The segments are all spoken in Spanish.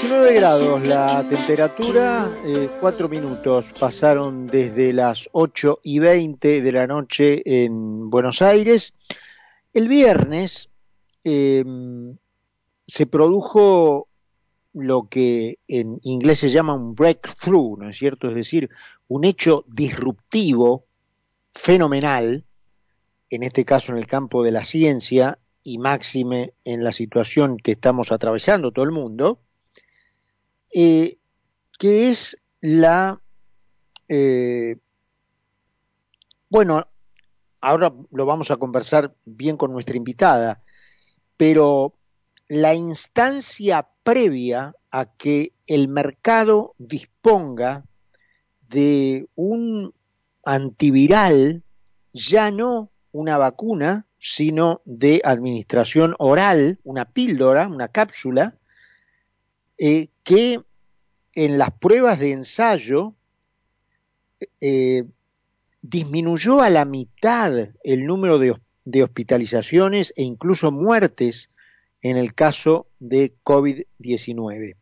19 grados la temperatura, eh, 4 minutos pasaron desde las 8 y 20 de la noche en Buenos Aires. El viernes eh, se produjo lo que en inglés se llama un breakthrough, ¿no es cierto? Es decir, un hecho disruptivo, fenomenal, en este caso en el campo de la ciencia y máxime en la situación que estamos atravesando todo el mundo, eh, que es la, eh, bueno, ahora lo vamos a conversar bien con nuestra invitada, pero la instancia previa a que el mercado disponga de un antiviral, ya no una vacuna, sino de administración oral, una píldora, una cápsula, eh, que en las pruebas de ensayo eh, disminuyó a la mitad el número de, de hospitalizaciones e incluso muertes en el caso de COVID-19.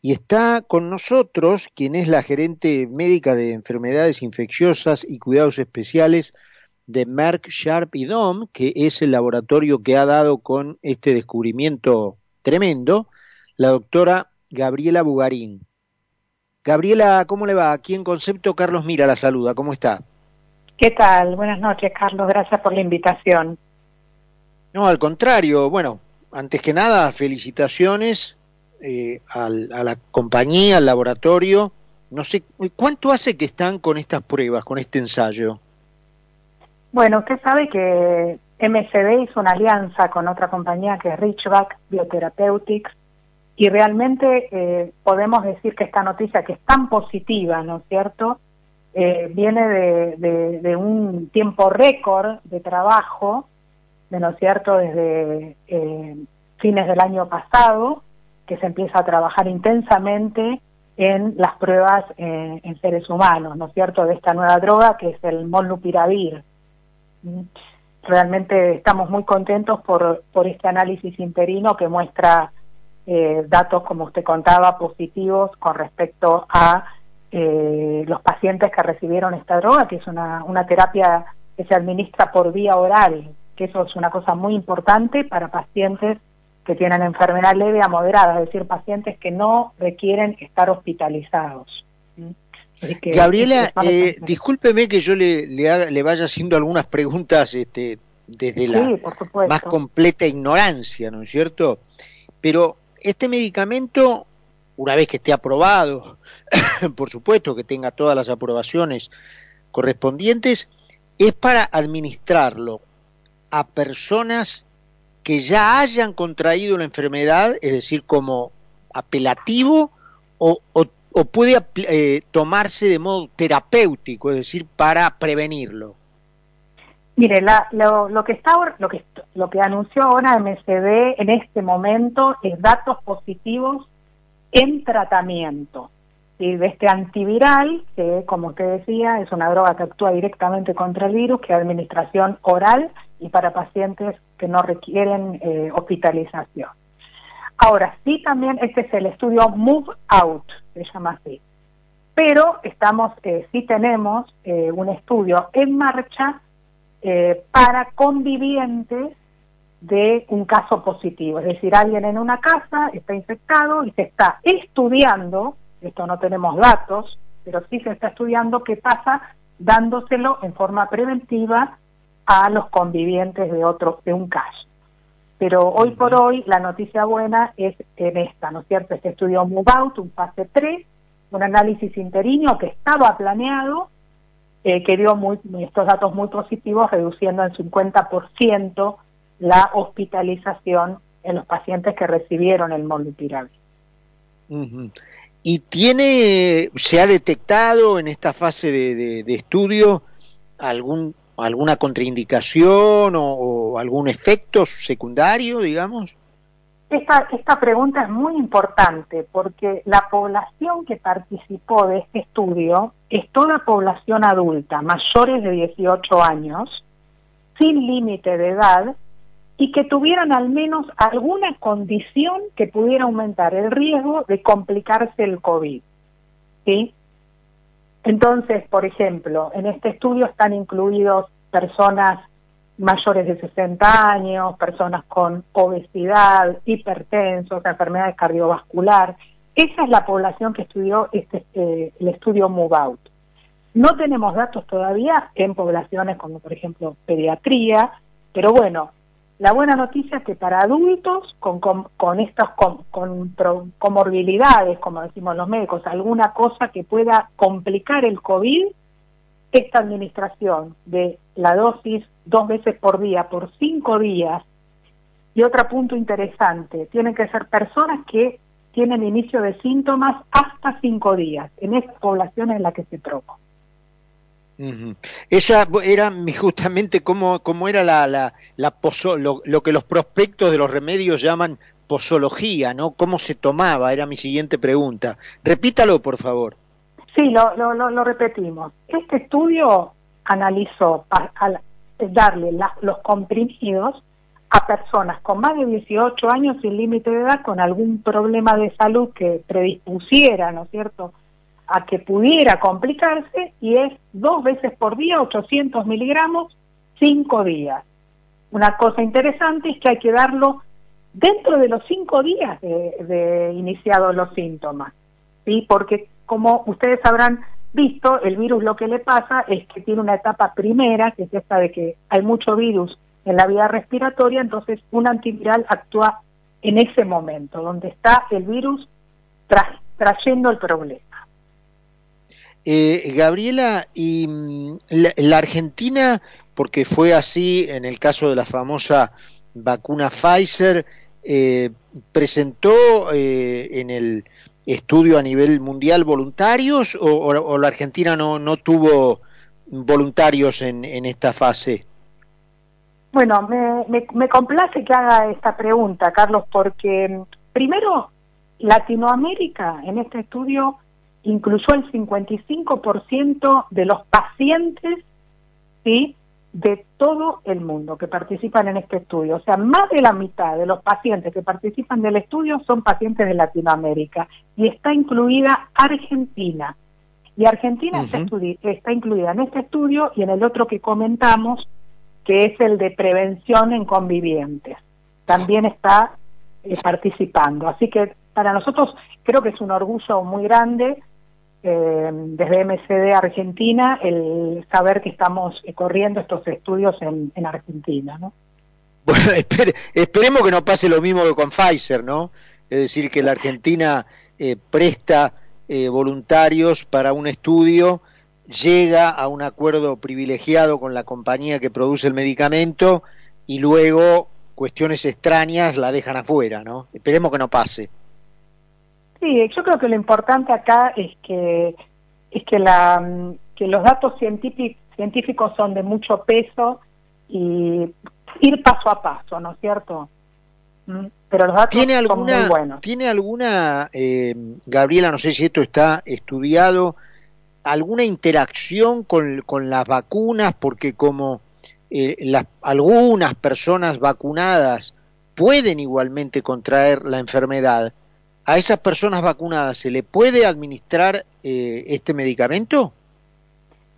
Y está con nosotros quien es la gerente médica de enfermedades infecciosas y cuidados especiales de Merck Sharp y Dom, que es el laboratorio que ha dado con este descubrimiento tremendo, la doctora Gabriela Bugarín. Gabriela, ¿cómo le va? Aquí en Concepto, Carlos Mira la saluda. ¿Cómo está? ¿Qué tal? Buenas noches, Carlos. Gracias por la invitación. No, al contrario. Bueno, antes que nada, felicitaciones eh, al, a la compañía, al laboratorio. No sé, ¿cuánto hace que están con estas pruebas, con este ensayo? Bueno, usted sabe que MSD hizo una alianza con otra compañía que es Richback Biotherapeutics y realmente eh, podemos decir que esta noticia que es tan positiva, ¿no es cierto?, eh, viene de, de, un tiempo récord de trabajo, ¿no es cierto?, desde eh, fines del año pasado, que se empieza a trabajar intensamente en las pruebas en seres humanos, ¿no es cierto?, de esta nueva droga que es el molnupiravir. Realmente estamos muy contentos por, por este análisis interino que muestra eh, datos, como usted contaba, positivos con respecto a eh, los pacientes que recibieron esta droga, que es una, una terapia que se administra por vía oral, que eso es una cosa muy importante para pacientes que tienen enfermedad leve a moderada, es decir, pacientes que no requieren estar hospitalizados. Que, Gabriela, eh, discúlpeme que yo le, le, haga, le, vaya haciendo algunas preguntas este, desde la más completa ignorancia, ¿no es cierto? Pero este medicamento, una vez que esté aprobado, por supuesto que tenga todas las aprobaciones correspondientes, es para administrarlo a personas que ya hayan contraído la enfermedad, es decir, como apelativo, o, o, puede eh, tomarse de modo terapéutico, es decir, para prevenirlo. Mire, lo, que está, lo, que, lo que anunció ahora MSD en este momento es datos positivos en tratamiento ¿sí? de este antiviral, que como usted decía, es una droga que actúa directamente contra el virus, que es administración oral y para pacientes que no requieren eh, hospitalización. Ahora, sí también, este es el estudio Move Out, se llama así. Pero estamos, eh, sí tenemos eh, un estudio en marcha eh, para convivientes de un caso positivo. Es decir, alguien en una casa está infectado y se está estudiando, esto no tenemos datos, pero sí se está estudiando qué pasa dándoselo en forma preventiva a los convivientes de otro, de un caso. Pero hoy por hoy la noticia buena es en esta, ¿no es cierto? Este estudio Move Out, un fase 3, un análisis interino que estaba planeado eh, que dio muy, estos datos muy positivos, reduciendo en 50% la hospitalización en los pacientes que recibieron el molnupiravir. ¿Y tiene, se ha detectado en esta fase de, de, estudio algún, alguna contraindicación o, algún efecto secundario, digamos? Esta, esta pregunta es muy importante porque la población que participó de este estudio es toda población adulta, mayores de 18 años, sin límite de edad y que tuvieran al menos alguna condición que pudiera aumentar el riesgo de complicarse el COVID. ¿sí? Entonces, por ejemplo, en este estudio están incluidos personas mayores de 60 años, personas con obesidad, hipertensos, enfermedades cardiovasculares. Esa es la población que estudió este, eh, el estudio Move Out. No tenemos datos todavía en poblaciones como por ejemplo pediatría, pero bueno, la buena noticia es que para adultos con, con, estas comorbilidades, como decimos los médicos, alguna cosa que pueda complicar el COVID, esta administración de la dosis dos veces por día por cinco días, y otro punto interesante, tienen que ser personas que tienen inicio de síntomas hasta cinco días, en esta población en la que se probó. Esa era justamente como, como era la, la, la lo, que los prospectos de los remedios llaman posología, ¿no? ¿Cómo se tomaba? Era mi siguiente pregunta. Repítalo, por favor. Sí, lo, lo, lo repetimos. Este estudio analizó al darle los comprimidos a personas con más de 18 años sin límite de edad con algún problema de salud que predispusiera, ¿no es cierto?, a que pudiera complicarse y es dos veces por día, 800 miligramos, cinco días. Una cosa interesante es que hay que darlo dentro de los cinco días de, de iniciados los síntomas, ¿sí? porque como ustedes habrán visto, el virus lo que le pasa es que tiene una etapa primera, que es esta de que hay mucho virus en la vía respiratoria, entonces un antiviral actúa en ese momento, donde está el virus trayendo el problema. Eh, Gabriela, y mm, la, Argentina, porque fue así en el caso de la famosa vacuna Pfizer, eh, presentó eh, en el estudio a nivel mundial voluntarios o, la Argentina no, no tuvo voluntarios en, en esta fase? Bueno, me, me, me, complace que haga esta pregunta, Carlos, porque mm, primero Latinoamérica en este estudio incluyó el 55% de los pacientes ¿sí? De todo el mundo que participan en este estudio. O sea, más de la mitad de los pacientes que participan del estudio son pacientes de Latinoamérica y está incluida Argentina. Y Argentina está, está incluida en este estudio y en el otro que comentamos, que es el de prevención en convivientes. También está eh, participando. Así que para nosotros creo que es un orgullo muy grande eh, desde MCD Argentina el saber que estamos eh, corriendo estos estudios en, Argentina, ¿no? Bueno, esperemos que no pase lo mismo que con Pfizer, ¿no? Es decir, que la Argentina eh, presta voluntarios para un estudio, llega a un acuerdo privilegiado con la compañía que produce el medicamento y luego cuestiones extrañas la dejan afuera, ¿no? Esperemos que no pase. Sí, yo creo que lo importante acá es que es que la que los datos científicos son de mucho peso y ir paso a paso, ¿no es cierto? ¿Mm? Pero los datos ¿Tiene alguna, son muy buenos. ¿Tiene alguna, eh, Gabriela, no sé si esto está estudiado, alguna interacción con, con las vacunas? Porque como eh, las, algunas personas vacunadas pueden igualmente contraer la enfermedad, ¿A esas personas vacunadas se le puede administrar eh, este medicamento?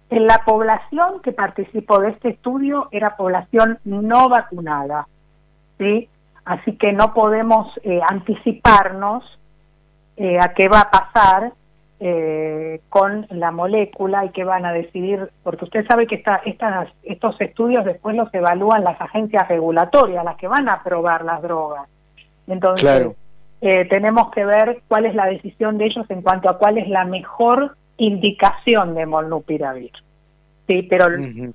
En la población que participó de este estudio era población no vacunada, ¿sí? Así que no podemos eh, anticiparnos eh, a qué va a pasar con la molécula y qué van a decidir, porque usted sabe que esta, estos estudios después los evalúan las agencias regulatorias, las que van a aprobar las drogas. Entonces, claro eh, tenemos que ver cuál es la decisión de ellos en cuanto a cuál es la mejor indicación de molnupiravir. Sí, pero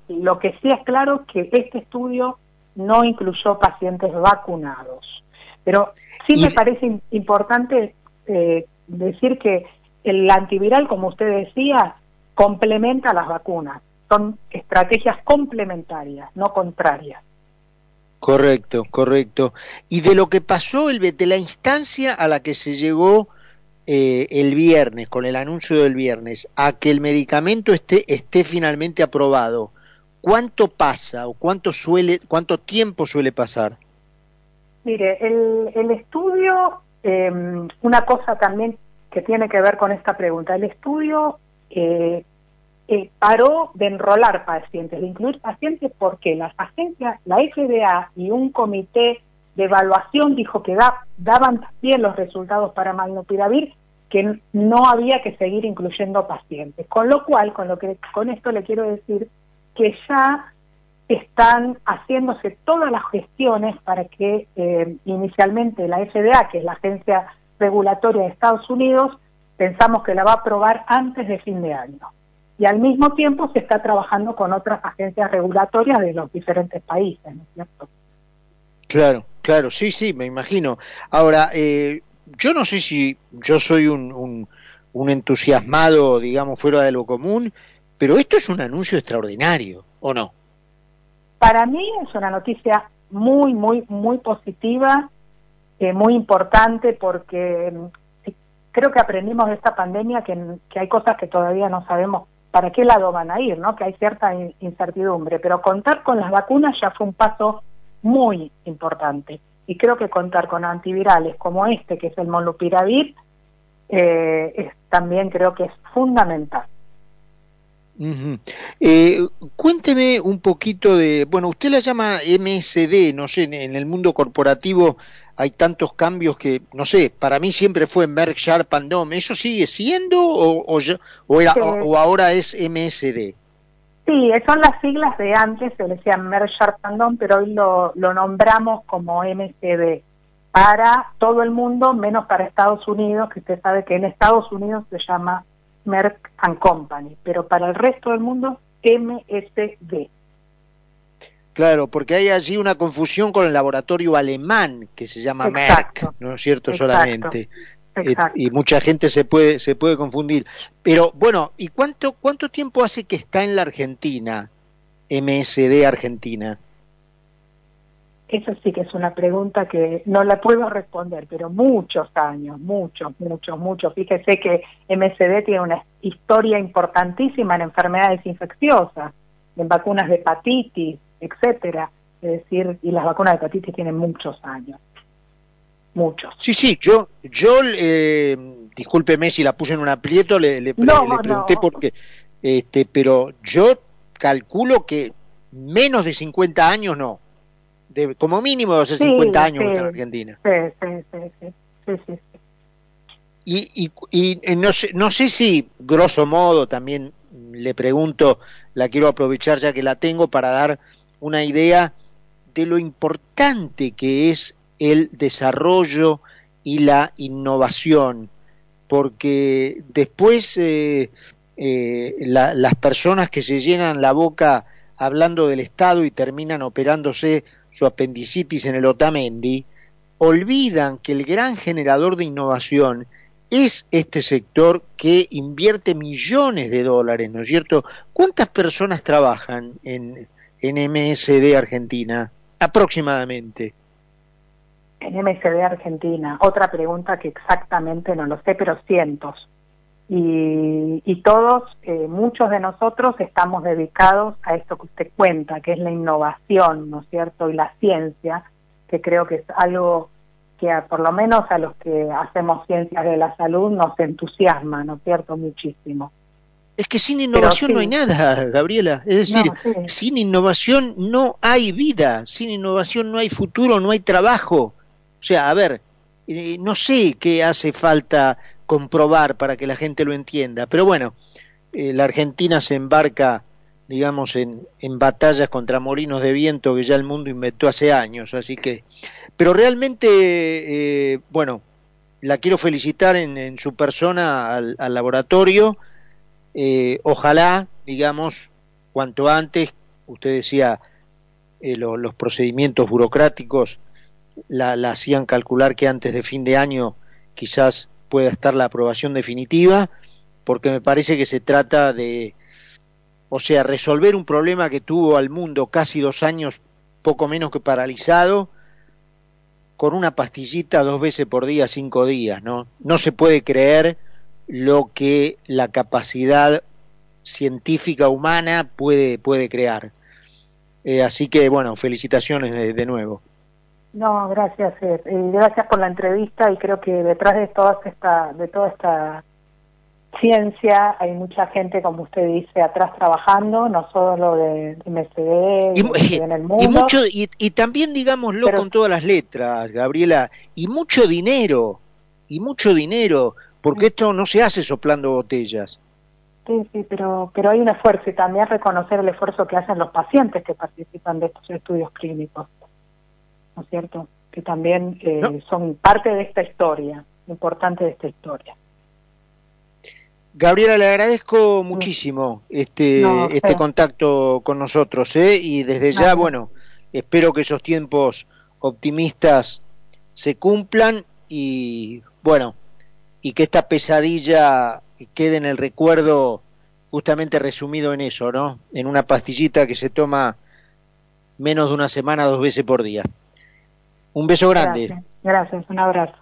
lo que sí es claro es que este estudio no incluyó pacientes vacunados. Pero sí me parece importante eh, decir que el antiviral, como usted decía, complementa las vacunas. Son estrategias complementarias, no contrarias. Correcto, correcto. Y de lo que pasó, el, de la instancia a la que se llegó eh, el viernes, con el anuncio del viernes, a que el medicamento esté, esté finalmente aprobado, ¿cuánto pasa o cuánto, suele, cuánto tiempo suele pasar? Mire, el, estudio, em, una cosa también que tiene que ver con esta pregunta, el estudio eh, eh, paró de enrolar pacientes, de incluir pacientes porque las agencias, la FDA y un comité de evaluación dijo que daban también los resultados para malnupiravir, que no había que seguir incluyendo pacientes. Con lo cual, con, lo que, con esto le quiero decir que ya están haciéndose todas las gestiones para que eh, inicialmente la FDA, que es la agencia regulatoria de Estados Unidos, pensamos que la va a aprobar antes de fin de año. Y al mismo tiempo se está trabajando con otras agencias regulatorias de los diferentes países, ¿no es cierto? Claro, claro, sí, sí, me imagino. Ahora, eh, yo no sé si yo soy un, un entusiasmado, digamos, fuera de lo común, pero esto es un anuncio extraordinario, ¿o no? Para mí es una noticia muy, muy, muy positiva, eh, muy importante porque mm, creo que aprendimos de esta pandemia que, hay cosas que todavía no sabemos para qué lado van a ir, ¿no? que hay cierta incertidumbre, pero contar con las vacunas ya fue un paso muy importante. Y creo que contar con antivirales como este, que es el molnupiravir, eh, también creo que es fundamental. Eh, cuénteme un poquito de, bueno, usted la llama MSD, no sé, en, el mundo corporativo hay tantos cambios que, no sé, para mí siempre fue Merck Sharp and ¿eso sigue siendo o, o, era, o, ahora es MSD? Sí, son las siglas de antes, se le decía Merck Sharp and pero hoy lo, lo nombramos como MSD para todo el mundo, menos para Estados Unidos, que usted sabe que en Estados Unidos se llama Merck and Company, pero para el resto del mundo MSD. Claro, porque hay allí una confusión con el laboratorio alemán que se llama Merck, ¿no es cierto? Solamente. y mucha gente se puede se puede confundir. Pero bueno, ¿y cuánto cuánto tiempo hace que está en la Argentina MSD Argentina? Eso sí que es una pregunta que no la puedo responder, pero muchos años, muchos, muchos, muchos. Fíjese que MSD tiene una historia importantísima en enfermedades infecciosas, en vacunas de hepatitis, etcétera. Es decir, y las vacunas de hepatitis tienen muchos años. Muchos. Sí, sí, yo, yo eh, discúlpeme si la puse en un aprieto, le, le, pregunté porque, este, pero yo calculo que menos de 50 años no como mínimo hace 50 años en Argentina. Sí, sí, sí. Y, y, y no, sé, no sé si, grosso modo, también le pregunto, la quiero aprovechar ya que la tengo para dar una idea de lo importante que es el desarrollo y la innovación, porque después eh, eh, las personas que se llenan la boca hablando del Estado y terminan operándose su apendicitis en el Otamendi, olvidan que el gran generador de innovación es este sector que invierte millones de dólares, ¿no es cierto? ¿Cuántas personas trabajan en, en MSD Argentina aproximadamente? En MSD Argentina, otra pregunta que exactamente no lo sé, pero cientos. Y, todos, eh, muchos de nosotros estamos dedicados a esto que usted cuenta, que es la innovación, ¿no es cierto? Y la ciencia, que creo que es algo que por lo menos a los que hacemos ciencias de la salud nos entusiasma, ¿no es cierto? Muchísimo. Es que sin innovación no hay nada, Gabriela. Es decir, sin innovación no hay vida, sin innovación no hay futuro, no hay trabajo. O sea, a ver, eh, no sé qué hace falta comprobar para que la gente lo entienda. Pero bueno, eh, la Argentina se embarca, digamos, en, en batallas contra molinos de viento que ya el mundo inventó hace años, así que... Pero realmente, eh, bueno, la quiero felicitar en, su persona al, laboratorio. Eh, ojalá, digamos, cuanto antes, usted decía, los procedimientos burocráticos la, la, hacían calcular que antes de fin de año quizás pueda estar la aprobación definitiva, porque me parece que se trata de, o sea, resolver un problema que tuvo al mundo casi dos años, poco menos que paralizado, con una pastillita dos veces por día, cinco días, ¿no? No se puede creer lo que la capacidad científica humana puede, puede crear. Eh, así que, bueno, felicitaciones de nuevo. No, gracias. Eh, gracias por la entrevista y creo que detrás de toda esta, de toda esta ciencia hay mucha gente, como usted dice, atrás trabajando, no solo de MSD, y, en el mundo. Y, mucho, y, también, digámoslo con todas las letras, Gabriela, y mucho dinero, y mucho dinero, porque esto no se hace soplando botellas. Sí, sí, pero, pero hay un esfuerzo y también reconocer el esfuerzo que hacen los pacientes que participan de estos estudios clínicos. ¿no es cierto? Que también eh, son parte de esta historia, importante de esta historia. Gabriela, le agradezco muchísimo este, este contacto con nosotros, ¿eh? y desde ya, bueno, espero que esos tiempos optimistas se cumplan y, bueno, y que esta pesadilla quede en el recuerdo justamente resumido en eso, ¿no? En una pastillita que se toma menos de una semana, dos veces por día. Un beso grande. Gracias, un abrazo.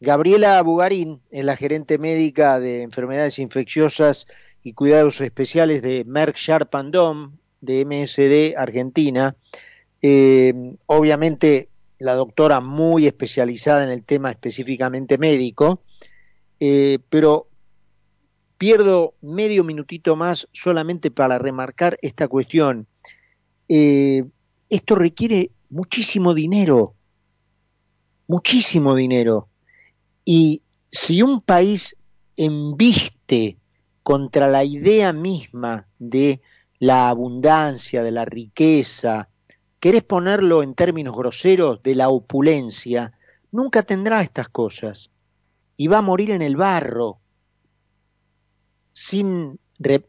Gabriela Bugarín es la gerente médica de enfermedades infecciosas y cuidados especiales de Merck Sharp Dom de MSD Argentina. Eh, obviamente la doctora muy especializada en el tema específicamente médico, eh, pero pierdo medio minutito más solamente para remarcar esta cuestión. Eh, esto requiere muchísimo dinero, muchísimo dinero. Y si un país embiste contra la idea misma de la abundancia, de la riqueza, querés ponerlo en términos groseros, de la opulencia, nunca tendrá estas cosas. Y va a morir en el barro, sin,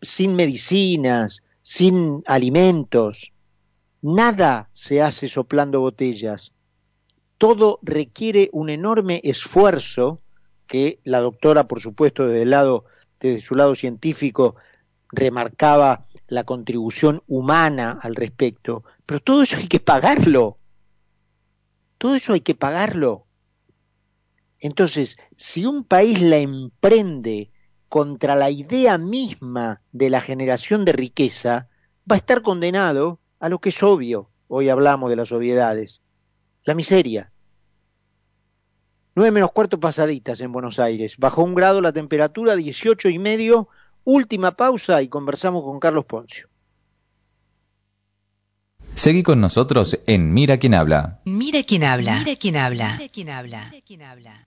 sin medicinas, sin alimentos. Nada se hace soplando botellas. Todo requiere un enorme esfuerzo que la doctora, por supuesto, desde, el lado, desde su lado científico, remarcaba la contribución humana al respecto, pero todo eso hay que pagarlo. Todo eso hay que pagarlo. Entonces, si un país la emprende contra la idea misma de la generación de riqueza, va a estar condenado a lo que es obvio, hoy hablamos de las obviedades, la miseria. Nueve menos cuarto pasaditas en Buenos Aires, bajó un grado la temperatura, 18 y medio, última pausa y conversamos con Carlos Poncio. Seguí con nosotros en Mira quién habla. Mira quién habla. Mira quién habla. Mira quién habla.